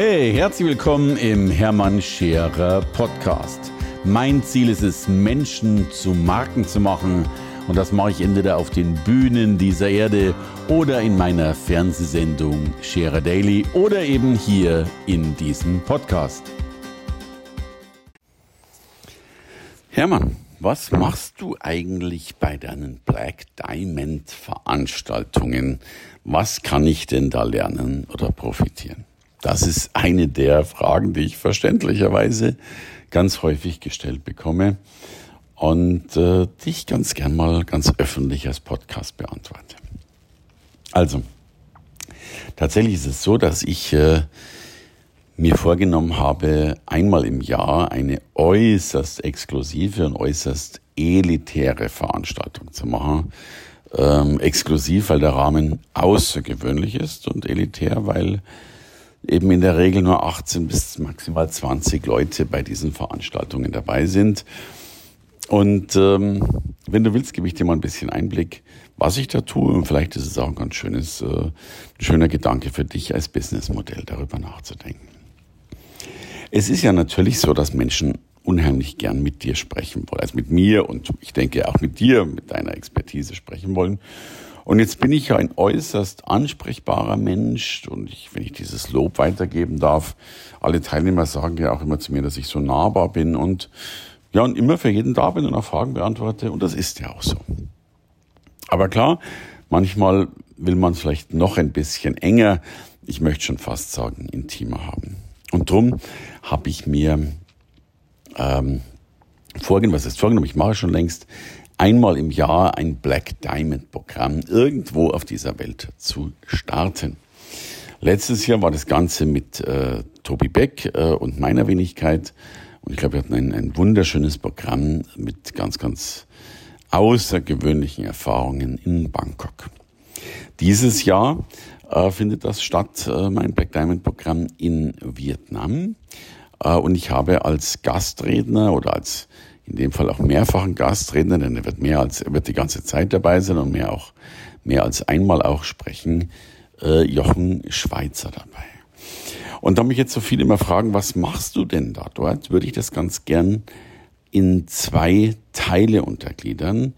Hey, herzlich willkommen im Hermann Scherer Podcast. Mein Ziel ist es, Menschen zu Marken zu machen. Und das mache ich entweder auf den Bühnen dieser Erde oder in meiner Fernsehsendung Scherer Daily oder eben hier in diesem Podcast. Hermann, was machst du eigentlich bei deinen Black Diamond Veranstaltungen? Was kann ich denn da lernen oder profitieren? Das ist eine der Fragen, die ich verständlicherweise ganz häufig gestellt bekomme und äh, die ich ganz gern mal ganz öffentlich als Podcast beantworte. Also, tatsächlich ist es so, dass ich äh, mir vorgenommen habe, einmal im Jahr eine äußerst exklusive und äußerst elitäre Veranstaltung zu machen. Ähm, exklusiv, weil der Rahmen außergewöhnlich ist und elitär, weil eben in der Regel nur 18 bis maximal 20 Leute bei diesen Veranstaltungen dabei sind. Und ähm, wenn du willst, gebe ich dir mal ein bisschen Einblick, was ich da tue. Und vielleicht ist es auch ein ganz schönes, äh, schöner Gedanke für dich als Businessmodell, darüber nachzudenken. Es ist ja natürlich so, dass Menschen unheimlich gern mit dir sprechen wollen, also mit mir und ich denke auch mit dir, mit deiner Expertise sprechen wollen. Und jetzt bin ich ja ein äußerst ansprechbarer Mensch und ich, wenn ich dieses Lob weitergeben darf, alle Teilnehmer sagen ja auch immer zu mir, dass ich so nahbar bin und ja, und immer für jeden da bin und auch Fragen beantworte und das ist ja auch so. Aber klar, manchmal will man es vielleicht noch ein bisschen enger, ich möchte schon fast sagen, intimer haben. Und drum habe ich mir ähm, vorgenommen, was ist vorgenommen, ich mache schon längst, einmal im Jahr ein Black Diamond Programm irgendwo auf dieser Welt zu starten. Letztes Jahr war das Ganze mit äh, Tobi Beck äh, und meiner Wenigkeit. Und ich glaube, wir hatten ein, ein wunderschönes Programm mit ganz, ganz außergewöhnlichen Erfahrungen in Bangkok. Dieses Jahr äh, findet das statt, äh, mein Black Diamond Programm in Vietnam. Äh, und ich habe als Gastredner oder als in dem Fall auch mehrfachen Gastredner, denn er wird mehr als, er wird die ganze Zeit dabei sein und mehr auch, mehr als einmal auch sprechen, äh, Jochen Schweizer dabei. Und da mich jetzt so viele immer fragen, was machst du denn da dort, würde ich das ganz gern in zwei Teile untergliedern.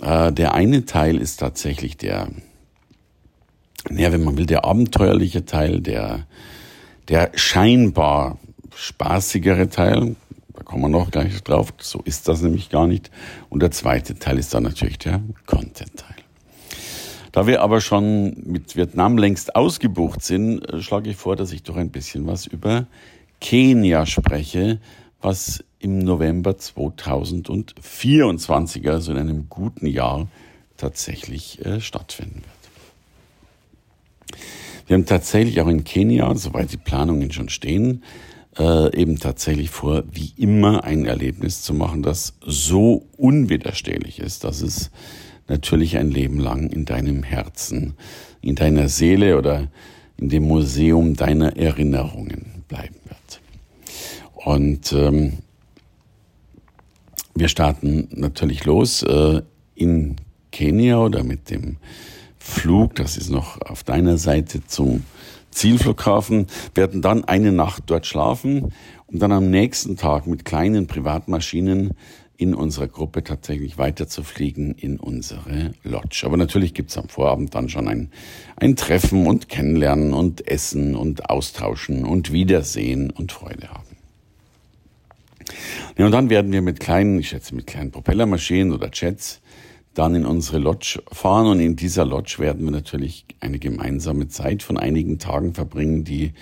Äh, der eine Teil ist tatsächlich der, naja, wenn man will, der abenteuerliche Teil, der, der scheinbar spaßigere Teil, kommen wir noch gleich drauf. So ist das nämlich gar nicht. Und der zweite Teil ist dann natürlich der Content-Teil. Da wir aber schon mit Vietnam längst ausgebucht sind, äh, schlage ich vor, dass ich doch ein bisschen was über Kenia spreche, was im November 2024, also in einem guten Jahr, tatsächlich äh, stattfinden wird. Wir haben tatsächlich auch in Kenia, soweit die Planungen schon stehen, äh, eben tatsächlich vor, wie immer ein Erlebnis zu machen, das so unwiderstehlich ist, dass es natürlich ein Leben lang in deinem Herzen, in deiner Seele oder in dem Museum deiner Erinnerungen bleiben wird. Und ähm, wir starten natürlich los äh, in Kenia oder mit dem Flug, das ist noch auf deiner Seite zum Zielflughafen, werden dann eine Nacht dort schlafen und dann am nächsten Tag mit kleinen Privatmaschinen in unserer Gruppe tatsächlich weiterzufliegen in unsere Lodge. Aber natürlich gibt's am Vorabend dann schon ein, ein Treffen und Kennenlernen und Essen und Austauschen und Wiedersehen und Freude haben. Ja, und dann werden wir mit kleinen, ich schätze mit kleinen Propellermaschinen oder Jets dann in unsere Lodge fahren und in dieser Lodge werden wir natürlich eine gemeinsame Zeit von einigen Tagen verbringen, die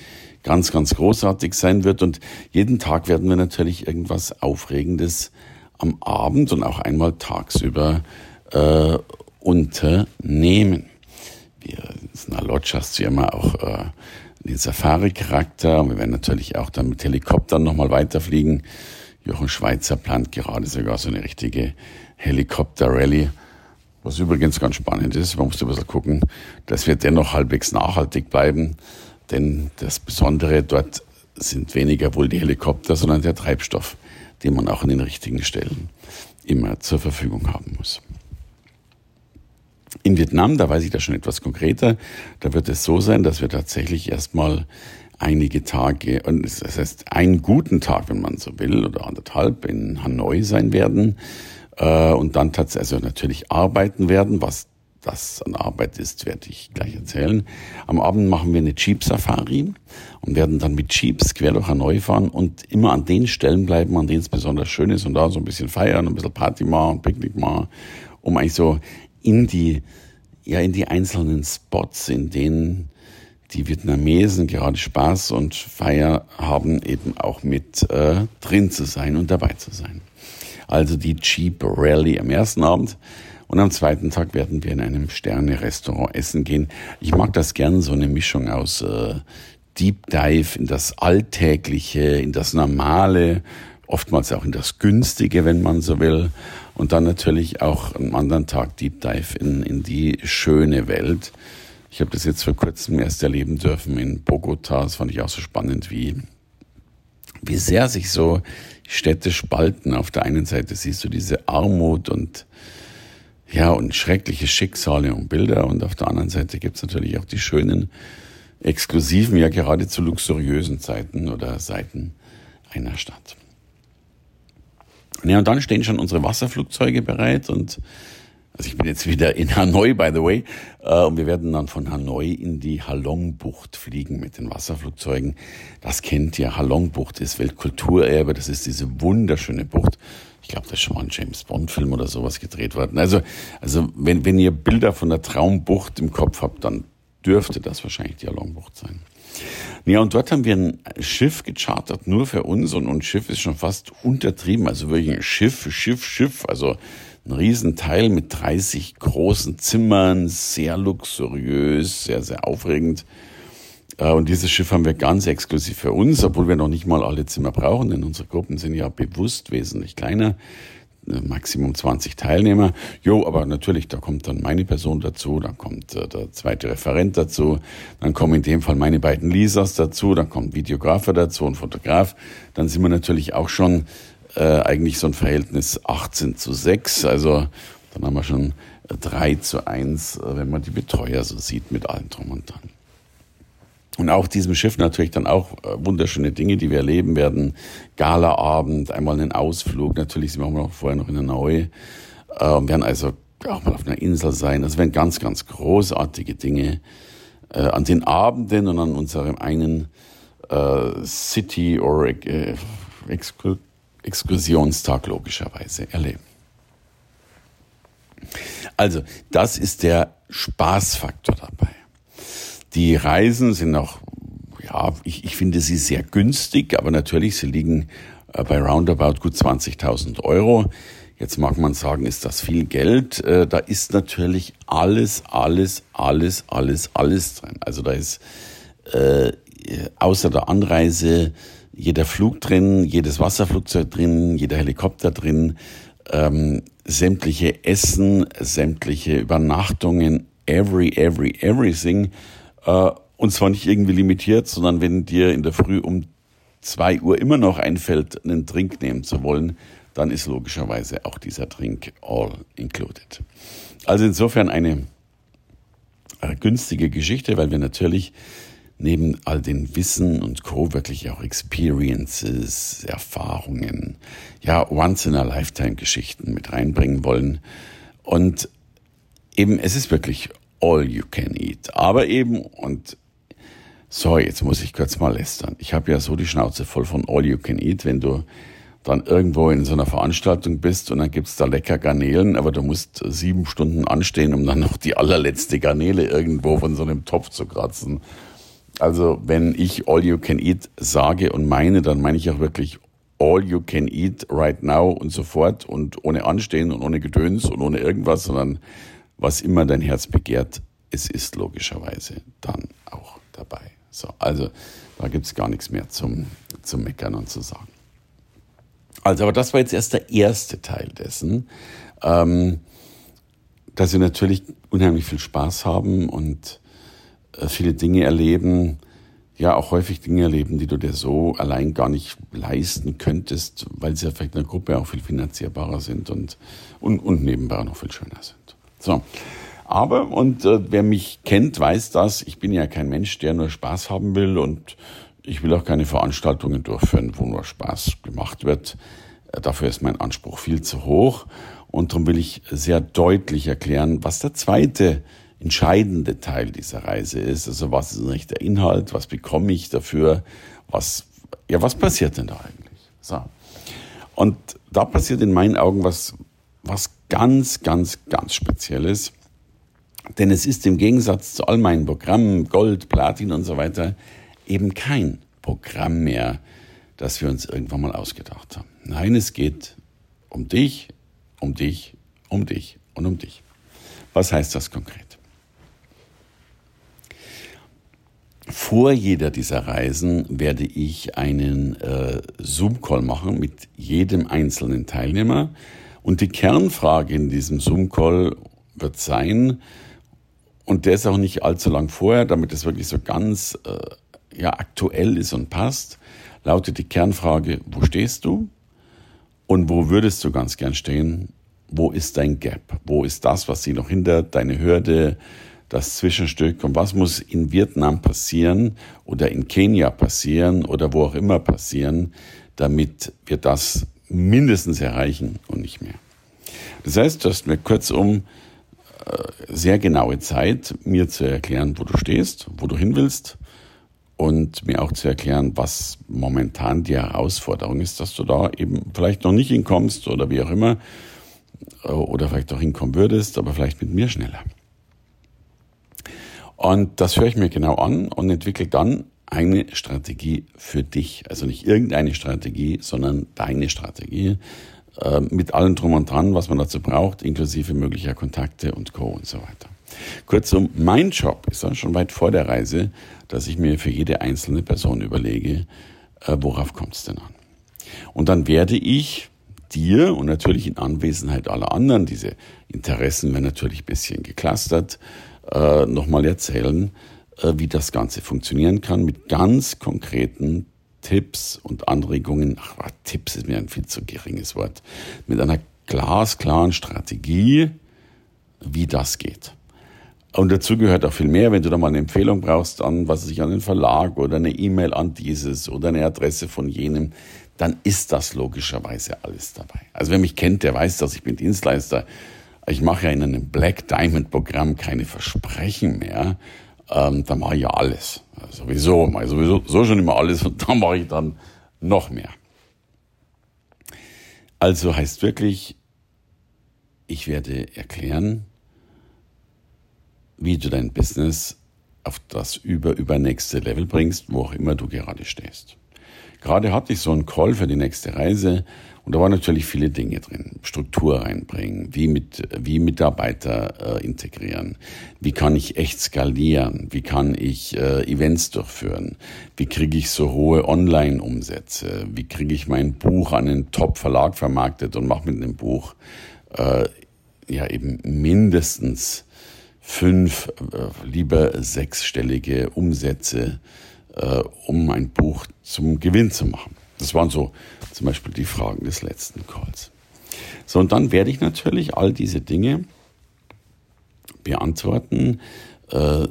ganz, ganz großartig sein wird und jeden Tag werden wir natürlich irgendwas Aufregendes am Abend und auch einmal tagsüber äh, unternehmen. Wir, in einer Lodge hast du ja immer auch äh, den Safari-Charakter wir werden natürlich auch dann mit Helikoptern nochmal weiterfliegen. Jochen Schweizer plant gerade sogar so eine richtige Helikopter-Rallye was übrigens ganz spannend ist, man muss ein bisschen gucken, dass wir dennoch halbwegs nachhaltig bleiben, denn das Besondere dort sind weniger wohl die Helikopter, sondern der Treibstoff, den man auch an den richtigen Stellen immer zur Verfügung haben muss. In Vietnam, da weiß ich das schon etwas konkreter, da wird es so sein, dass wir tatsächlich erstmal einige Tage, das heißt einen guten Tag, wenn man so will, oder anderthalb in Hanoi sein werden äh, und dann tatsächlich also natürlich arbeiten werden, was das an Arbeit ist, werde ich gleich erzählen. Am Abend machen wir eine Jeep-Safari und werden dann mit Jeeps quer durch Hanoi fahren und immer an den Stellen bleiben, an denen es besonders schön ist und da so ein bisschen feiern, ein bisschen Party machen, Picknick machen, um eigentlich so in die, ja, in die einzelnen Spots, in denen die Vietnamesen gerade Spaß und Feier haben, eben auch mit äh, drin zu sein und dabei zu sein. Also die Jeep Rally am ersten Abend. Und am zweiten Tag werden wir in einem Sterne-Restaurant essen gehen. Ich mag das gern, so eine Mischung aus äh, Deep Dive in das Alltägliche, in das Normale, oftmals auch in das Günstige, wenn man so will. Und dann natürlich auch am anderen Tag Deep Dive in, in die schöne Welt. Ich habe das jetzt vor kurzem erst erleben dürfen in Bogota. Das fand ich auch so spannend, wie, wie sehr sich so Städte spalten. Auf der einen Seite siehst du diese Armut und ja, und schreckliche Schicksale und Bilder. Und auf der anderen Seite gibt's natürlich auch die schönen, exklusiven, ja geradezu luxuriösen Zeiten oder Seiten einer Stadt. Ja, und dann stehen schon unsere Wasserflugzeuge bereit und also ich bin jetzt wieder in Hanoi, by the way, äh, und wir werden dann von Hanoi in die Halong-Bucht fliegen mit den Wasserflugzeugen. Das kennt ihr, Halong-Bucht ist Weltkulturerbe, das ist diese wunderschöne Bucht. Ich glaube, da ist schon mal ein James Bond-Film oder sowas gedreht worden. Also, also wenn, wenn ihr Bilder von der Traumbucht im Kopf habt, dann dürfte das wahrscheinlich die Halong-Bucht sein. Ja, und dort haben wir ein Schiff gechartert, nur für uns, und, und Schiff ist schon fast untertrieben, also wirklich ein Schiff, Schiff, Schiff, also ein Riesenteil mit 30 großen Zimmern, sehr luxuriös, sehr, sehr aufregend. Äh, und dieses Schiff haben wir ganz exklusiv für uns, obwohl wir noch nicht mal alle Zimmer brauchen, denn unsere Gruppen sind ja bewusst wesentlich kleiner. Äh, Maximum 20 Teilnehmer. Jo, aber natürlich, da kommt dann meine Person dazu, dann kommt äh, der zweite Referent dazu, dann kommen in dem Fall meine beiden Lisas dazu, dann kommt Videografer dazu und Fotograf. Dann sind wir natürlich auch schon äh, eigentlich so ein Verhältnis 18 zu 6. Also dann haben wir schon 3 zu 1, äh, wenn man die Betreuer so sieht mit allem drum und dran. Und auch diesem Schiff natürlich dann auch äh, wunderschöne Dinge, die wir erleben werden. Galaabend, einmal einen Ausflug, natürlich sind wir auch vorher noch in der Neu. Äh, und werden also auch mal auf einer Insel sein. Das werden ganz, ganz großartige Dinge äh, an den Abenden und an unserem einen äh, City- or äh, Exkursionstag logischerweise erleben. Also, das ist der Spaßfaktor dabei. Die Reisen sind noch, ja, ich, ich finde sie sehr günstig, aber natürlich, sie liegen äh, bei roundabout gut 20.000 Euro. Jetzt mag man sagen, ist das viel Geld? Äh, da ist natürlich alles, alles, alles, alles, alles drin. Also da ist äh, außer der Anreise jeder Flug drin, jedes Wasserflugzeug drin, jeder Helikopter drin, ähm, sämtliche Essen, sämtliche Übernachtungen, every, every, everything. Äh, und zwar nicht irgendwie limitiert, sondern wenn dir in der Früh um zwei Uhr immer noch einfällt, einen Drink nehmen zu wollen, dann ist logischerweise auch dieser Drink all included. Also insofern eine äh, günstige Geschichte, weil wir natürlich neben all den Wissen und Co. wirklich auch Experiences, Erfahrungen, ja, Once-in-a-Lifetime-Geschichten mit reinbringen wollen. Und eben, es ist wirklich all you can eat. Aber eben, und sorry, jetzt muss ich kurz mal lästern. Ich habe ja so die Schnauze voll von all you can eat, wenn du dann irgendwo in so einer Veranstaltung bist und dann gibt's da lecker Garnelen, aber du musst sieben Stunden anstehen, um dann noch die allerletzte Garnele irgendwo von so einem Topf zu kratzen. Also wenn ich all you can eat sage und meine, dann meine ich auch wirklich all you can eat right now und sofort und ohne Anstehen und ohne Gedöns und ohne irgendwas, sondern was immer dein Herz begehrt, es ist logischerweise dann auch dabei. So, also da gibt's gar nichts mehr zum, zum Meckern und zu sagen. Also, aber das war jetzt erst der erste Teil dessen, ähm, dass wir natürlich unheimlich viel Spaß haben und viele Dinge erleben, ja auch häufig Dinge erleben, die du dir so allein gar nicht leisten könntest, weil sie ja vielleicht in der Gruppe auch viel finanzierbarer sind und, und, und nebenbei noch viel schöner sind. So. Aber, und äh, wer mich kennt, weiß das, ich bin ja kein Mensch, der nur Spaß haben will und ich will auch keine Veranstaltungen durchführen, wo nur Spaß gemacht wird. Äh, dafür ist mein Anspruch viel zu hoch. Und darum will ich sehr deutlich erklären, was der zweite entscheidende Teil dieser Reise ist. Also was ist eigentlich der Inhalt? Was bekomme ich dafür? Was, ja, was passiert denn da eigentlich? So. Und da passiert in meinen Augen was, was ganz, ganz, ganz Spezielles. Denn es ist im Gegensatz zu all meinen Programmen, Gold, Platin und so weiter, eben kein Programm mehr, das wir uns irgendwann mal ausgedacht haben. Nein, es geht um dich, um dich, um dich und um dich. Was heißt das konkret? Vor jeder dieser Reisen werde ich einen äh, Zoom-Call machen mit jedem einzelnen Teilnehmer. Und die Kernfrage in diesem Zoom-Call wird sein, und der ist auch nicht allzu lang vorher, damit es wirklich so ganz äh, ja, aktuell ist und passt, lautet die Kernfrage, wo stehst du und wo würdest du ganz gern stehen? Wo ist dein Gap? Wo ist das, was dich noch hindert, deine Hürde, das Zwischenstück und was muss in Vietnam passieren oder in Kenia passieren oder wo auch immer passieren, damit wir das mindestens erreichen und nicht mehr. Das heißt, du hast mir kurzum äh, sehr genaue Zeit, mir zu erklären, wo du stehst, wo du hin willst und mir auch zu erklären, was momentan die Herausforderung ist, dass du da eben vielleicht noch nicht hinkommst oder wie auch immer äh, oder vielleicht auch hinkommen würdest, aber vielleicht mit mir schneller. Und das höre ich mir genau an und entwickle dann eine Strategie für dich. Also nicht irgendeine Strategie, sondern deine Strategie äh, mit allem drum und dran, was man dazu braucht, inklusive möglicher Kontakte und Co. und so weiter. Kurzum, mein Job ist dann schon weit vor der Reise, dass ich mir für jede einzelne Person überlege, äh, worauf kommt es denn an. Und dann werde ich dir und natürlich in Anwesenheit aller anderen, diese Interessen werden natürlich ein bisschen geklustert, äh, nochmal erzählen, äh, wie das Ganze funktionieren kann mit ganz konkreten Tipps und Anregungen. Ach, Tipps ist mir ein viel zu geringes Wort. Mit einer glasklaren Strategie, wie das geht. Und dazu gehört auch viel mehr, wenn du da mal eine Empfehlung brauchst an, was sich an den Verlag oder eine E-Mail an dieses oder eine Adresse von jenem, dann ist das logischerweise alles dabei. Also wer mich kennt, der weiß, dass ich bin Dienstleister. Ich mache ja in einem Black Diamond Programm keine Versprechen mehr. Ähm, da mache ich ja alles. Sowieso, mache ich sowieso so schon immer alles und da mache ich dann noch mehr. Also heißt wirklich, ich werde erklären, wie du dein Business auf das über, übernächste Level bringst, wo auch immer du gerade stehst. Gerade hatte ich so einen Call für die nächste Reise und da waren natürlich viele Dinge drin. Struktur reinbringen, wie, mit, wie Mitarbeiter äh, integrieren, wie kann ich echt skalieren, wie kann ich äh, Events durchführen, wie kriege ich so hohe Online-Umsätze, wie kriege ich mein Buch an einen Top-Verlag vermarktet und mache mit dem Buch äh, ja eben mindestens fünf, äh, lieber sechsstellige Umsätze, äh, um ein Buch zum Gewinn zu machen. Das waren so zum Beispiel die Fragen des letzten Calls. So, und dann werde ich natürlich all diese Dinge beantworten. Äh,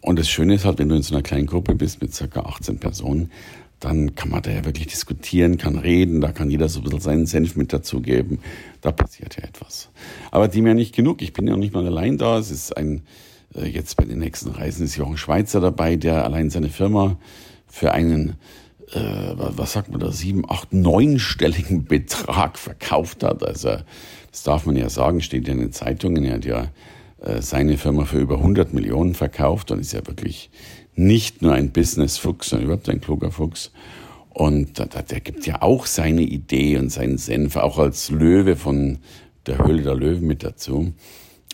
und das Schöne ist halt, wenn du in so einer kleinen Gruppe bist mit circa 18 Personen, dann kann man da ja wirklich diskutieren, kann reden, da kann jeder so ein bisschen seinen Senf mit dazugeben. Da passiert ja etwas. Aber dem ja nicht genug. Ich bin ja nicht mal allein da. Es ist ein, jetzt bei den nächsten Reisen ist ein Schweizer dabei, der allein seine Firma für einen äh, was sagt man da, sieben, acht, neunstelligen Betrag verkauft hat. Also das darf man ja sagen, steht ja in den Zeitungen. Er hat ja äh, seine Firma für über 100 Millionen verkauft und ist ja wirklich nicht nur ein Business-Fuchs, sondern überhaupt ein kluger Fuchs. Und der, der gibt ja auch seine Idee und seinen Senf, auch als Löwe von der Höhle der Löwen mit dazu.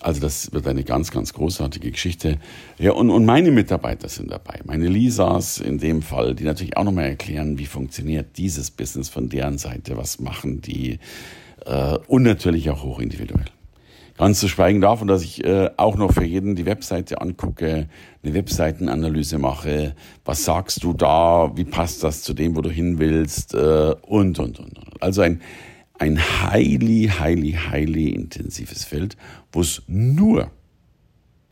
Also das wird eine ganz, ganz großartige Geschichte. Ja, und, und meine Mitarbeiter sind dabei. Meine Lisas in dem Fall, die natürlich auch nochmal erklären, wie funktioniert dieses Business von deren Seite, was machen die äh, und natürlich auch hochindividuell. Ganz zu schweigen davon, dass ich äh, auch noch für jeden die Webseite angucke, eine Webseitenanalyse mache. Was sagst du da? Wie passt das zu dem, wo du hin willst? Äh, und, und, und. Also ein ein highly, highly, highly intensives Feld, wo es nur,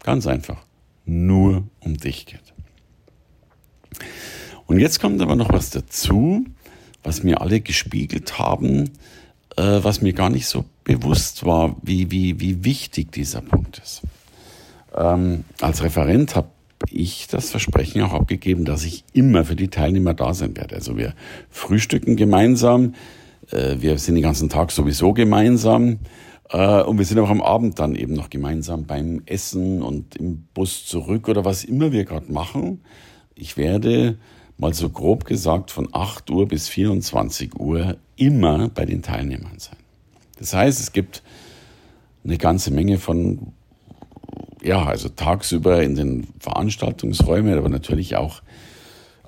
ganz einfach, nur um dich geht. Und jetzt kommt aber noch was dazu, was mir alle gespiegelt haben, äh, was mir gar nicht so bewusst war, wie, wie, wie wichtig dieser Punkt ist. Ähm, als Referent habe ich das Versprechen auch abgegeben, dass ich immer für die Teilnehmer da sein werde. Also wir frühstücken gemeinsam, äh, wir sind den ganzen Tag sowieso gemeinsam äh, und wir sind auch am Abend dann eben noch gemeinsam beim Essen und im Bus zurück oder was immer wir gerade machen. Ich werde mal so grob gesagt von 8 Uhr bis 24 Uhr immer bei den Teilnehmern sein. Das heißt, es gibt eine ganze Menge von, ja, also tagsüber in den Veranstaltungsräumen, aber natürlich auch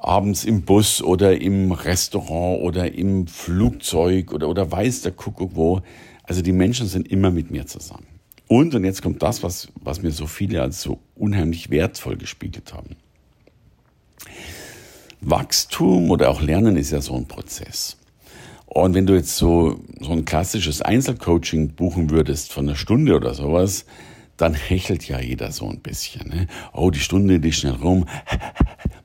abends im Bus oder im Restaurant oder im Flugzeug oder, oder weiß der Kuckuck wo. Also die Menschen sind immer mit mir zusammen. Und, und jetzt kommt das, was, was mir so viele als so unheimlich wertvoll gespiegelt haben. Wachstum oder auch Lernen ist ja so ein Prozess. Und wenn du jetzt so, so ein klassisches Einzelcoaching buchen würdest von einer Stunde oder sowas, dann hechelt ja jeder so ein bisschen. Ne? Oh, die Stunde, die ist schnell rum.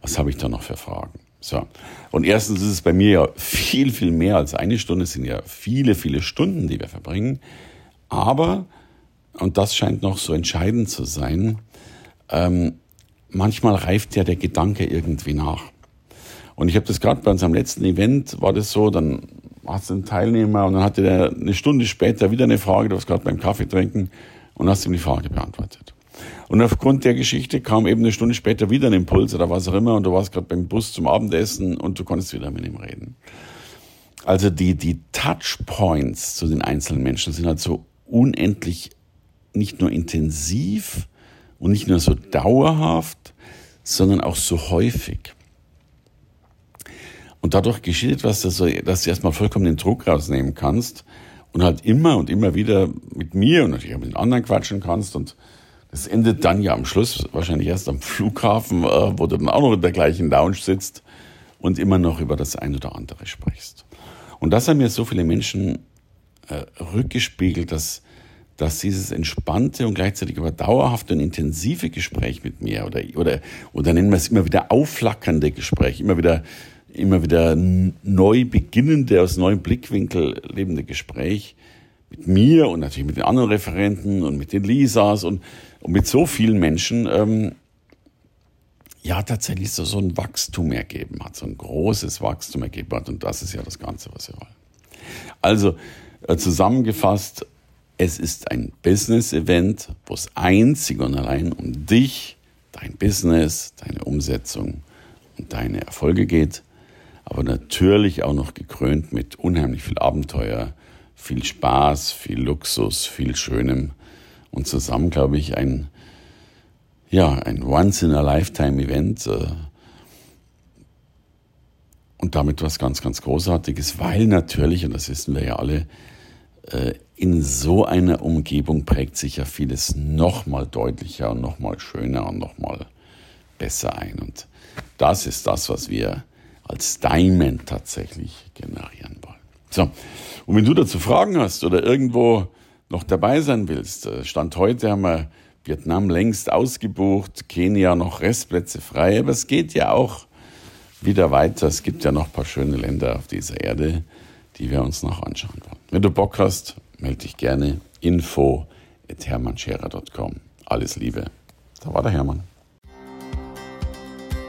Was habe ich da noch für Fragen? So. Und erstens ist es bei mir ja viel, viel mehr als eine Stunde. Es sind ja viele, viele Stunden, die wir verbringen. Aber, und das scheint noch so entscheidend zu sein, ähm, manchmal reift ja der Gedanke irgendwie nach. Und ich habe das gerade bei unserem letzten Event, war das so, dann hast du einen Teilnehmer und dann hatte der eine Stunde später wieder eine Frage, du warst gerade beim Kaffee trinken und hast ihm die Frage beantwortet. Und aufgrund der Geschichte kam eben eine Stunde später wieder ein Impuls oder was auch immer und du warst gerade beim Bus zum Abendessen und du konntest wieder mit ihm reden. Also die, die Touchpoints zu den einzelnen Menschen sind halt so unendlich nicht nur intensiv und nicht nur so dauerhaft, sondern auch so häufig. Und dadurch geschieht etwas, dass du, dass du erstmal vollkommen den Druck rausnehmen kannst und halt immer und immer wieder mit mir und natürlich auch mit den anderen quatschen kannst. Und das endet dann ja am Schluss wahrscheinlich erst am Flughafen, äh, wo du dann auch noch in der gleichen Lounge sitzt und immer noch über das eine oder andere sprichst. Und das haben mir so viele Menschen äh, rückgespiegelt, dass, dass dieses entspannte und gleichzeitig aber dauerhafte und intensive Gespräch mit mir oder, oder, oder nennen wir es immer wieder aufflackernde Gespräch, immer wieder immer wieder neu beginnende, aus neuem Blickwinkel lebende Gespräch mit mir und natürlich mit den anderen Referenten und mit den Lisas und, und mit so vielen Menschen, ähm, ja, tatsächlich so, so ein Wachstum ergeben hat, so ein großes Wachstum ergeben hat. Und das ist ja das Ganze, was wir wollen. Also, äh, zusammengefasst, es ist ein Business-Event, wo es einzig und allein um dich, dein Business, deine Umsetzung und deine Erfolge geht aber natürlich auch noch gekrönt mit unheimlich viel Abenteuer, viel Spaß, viel Luxus, viel Schönem und zusammen, glaube ich, ein, ja, ein Once-in-a-Lifetime-Event äh, und damit was ganz, ganz Großartiges, weil natürlich, und das wissen wir ja alle, äh, in so einer Umgebung prägt sich ja vieles nochmal deutlicher und nochmal schöner und nochmal besser ein. Und das ist das, was wir als Diamond tatsächlich generieren wollen. So, und wenn du dazu Fragen hast oder irgendwo noch dabei sein willst, äh, Stand heute haben wir Vietnam längst ausgebucht, Kenia noch Restplätze frei, aber es geht ja auch wieder weiter. Es gibt ja noch ein paar schöne Länder auf dieser Erde, die wir uns noch anschauen wollen. Wenn du Bock hast, melde dich gerne. Info at hermannscherer.com. Alles Liebe. Da war der Hermann.